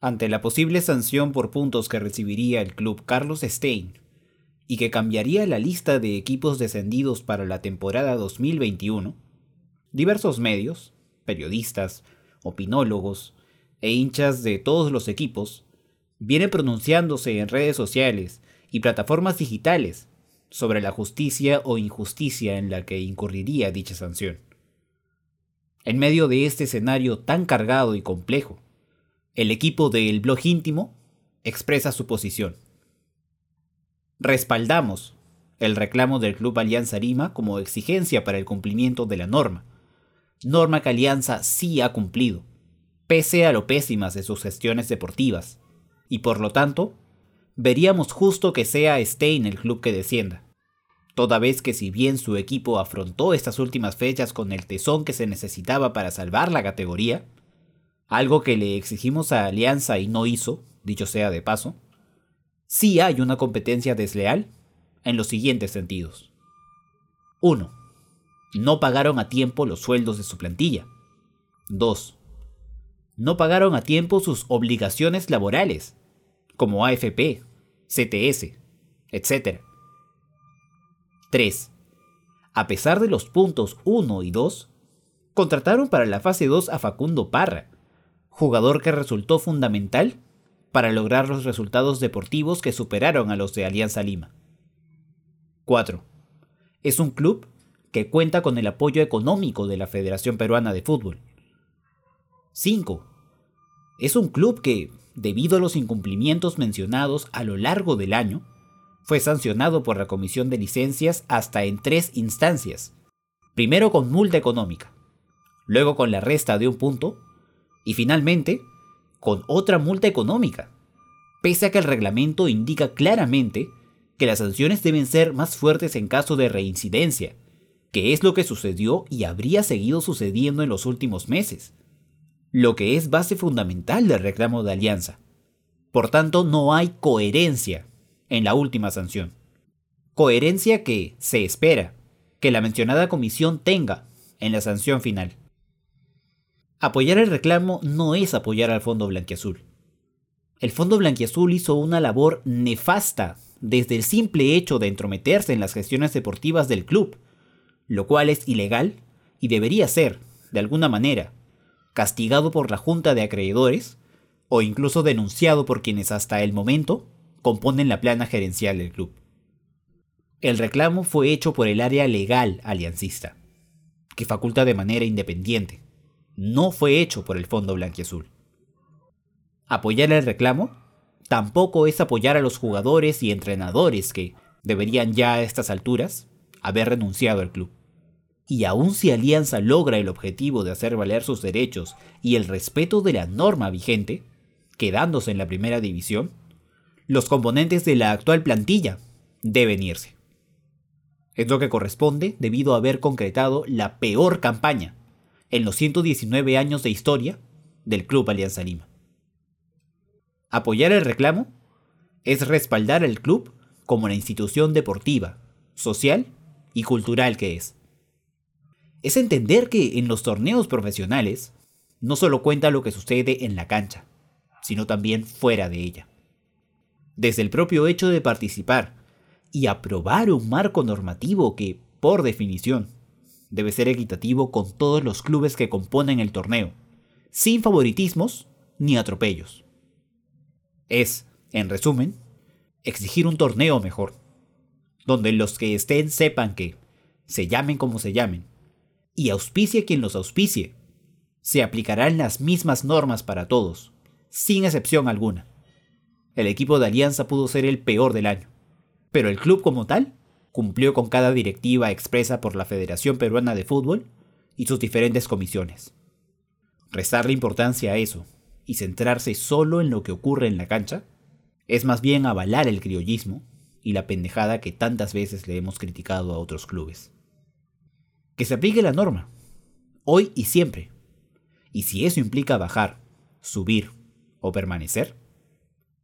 Ante la posible sanción por puntos que recibiría el club Carlos Stein y que cambiaría la lista de equipos descendidos para la temporada 2021, diversos medios, periodistas, opinólogos e hinchas de todos los equipos vienen pronunciándose en redes sociales y plataformas digitales sobre la justicia o injusticia en la que incurriría dicha sanción. En medio de este escenario tan cargado y complejo, el equipo del blog íntimo expresa su posición. Respaldamos el reclamo del Club Alianza Lima como exigencia para el cumplimiento de la norma, norma que Alianza sí ha cumplido, pese a lo pésimas de sus gestiones deportivas, y por lo tanto, veríamos justo que sea Stein el club que descienda. Toda vez que si bien su equipo afrontó estas últimas fechas con el tesón que se necesitaba para salvar la categoría, algo que le exigimos a Alianza y no hizo, dicho sea de paso, sí hay una competencia desleal en los siguientes sentidos. 1. No pagaron a tiempo los sueldos de su plantilla. 2. No pagaron a tiempo sus obligaciones laborales, como AFP, CTS, etc. 3. A pesar de los puntos 1 y 2, contrataron para la fase 2 a Facundo Parra, jugador que resultó fundamental para lograr los resultados deportivos que superaron a los de Alianza Lima. 4. Es un club que cuenta con el apoyo económico de la Federación Peruana de Fútbol. 5. Es un club que, debido a los incumplimientos mencionados a lo largo del año, fue sancionado por la Comisión de Licencias hasta en tres instancias. Primero con multa económica, luego con la resta de un punto y finalmente con otra multa económica, pese a que el reglamento indica claramente que las sanciones deben ser más fuertes en caso de reincidencia, que es lo que sucedió y habría seguido sucediendo en los últimos meses, lo que es base fundamental del reclamo de alianza. Por tanto, no hay coherencia en la última sanción. Coherencia que se espera que la mencionada comisión tenga en la sanción final. Apoyar el reclamo no es apoyar al Fondo Blanquiazul. El Fondo Blanquiazul hizo una labor nefasta desde el simple hecho de entrometerse en las gestiones deportivas del club, lo cual es ilegal y debería ser, de alguna manera, castigado por la Junta de Acreedores o incluso denunciado por quienes hasta el momento componen la plana gerencial del club. El reclamo fue hecho por el área legal aliancista, que faculta de manera independiente. No fue hecho por el Fondo Blanquiazul. Apoyar el reclamo tampoco es apoyar a los jugadores y entrenadores que deberían ya a estas alturas haber renunciado al club. Y aun si Alianza logra el objetivo de hacer valer sus derechos y el respeto de la norma vigente, quedándose en la primera división, los componentes de la actual plantilla deben irse. Es lo que corresponde debido a haber concretado la peor campaña en los 119 años de historia del Club Alianza Lima. Apoyar el reclamo es respaldar al club como la institución deportiva, social y cultural que es. Es entender que en los torneos profesionales no solo cuenta lo que sucede en la cancha, sino también fuera de ella desde el propio hecho de participar y aprobar un marco normativo que, por definición, debe ser equitativo con todos los clubes que componen el torneo, sin favoritismos ni atropellos. Es, en resumen, exigir un torneo mejor, donde los que estén sepan que, se llamen como se llamen, y auspicie quien los auspicie, se aplicarán las mismas normas para todos, sin excepción alguna el equipo de Alianza pudo ser el peor del año. Pero el club como tal cumplió con cada directiva expresa por la Federación Peruana de Fútbol y sus diferentes comisiones. Restarle importancia a eso y centrarse solo en lo que ocurre en la cancha es más bien avalar el criollismo y la pendejada que tantas veces le hemos criticado a otros clubes. Que se aplique la norma, hoy y siempre. Y si eso implica bajar, subir o permanecer,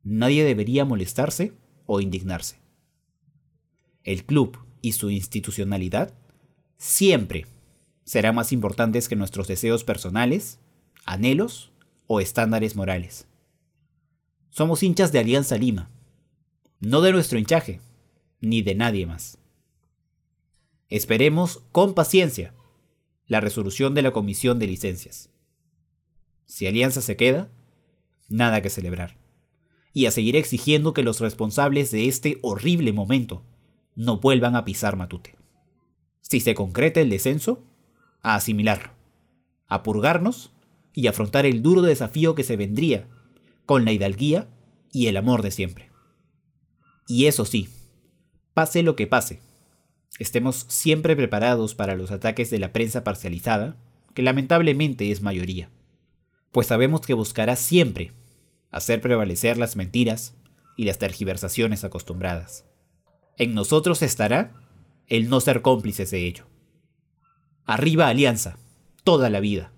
nadie debería molestarse o indignarse. El club y su institucionalidad siempre serán más importantes que nuestros deseos personales, anhelos o estándares morales. Somos hinchas de Alianza Lima, no de nuestro hinchaje, ni de nadie más. Esperemos con paciencia la resolución de la Comisión de Licencias. Si Alianza se queda, nada que celebrar. Y a seguir exigiendo que los responsables de este horrible momento no vuelvan a pisar Matute. Si se concreta el descenso, a asimilarlo, a purgarnos y afrontar el duro desafío que se vendría con la hidalguía y el amor de siempre. Y eso sí, pase lo que pase, estemos siempre preparados para los ataques de la prensa parcializada, que lamentablemente es mayoría, pues sabemos que buscará siempre hacer prevalecer las mentiras y las tergiversaciones acostumbradas. En nosotros estará el no ser cómplices de ello. Arriba Alianza, toda la vida.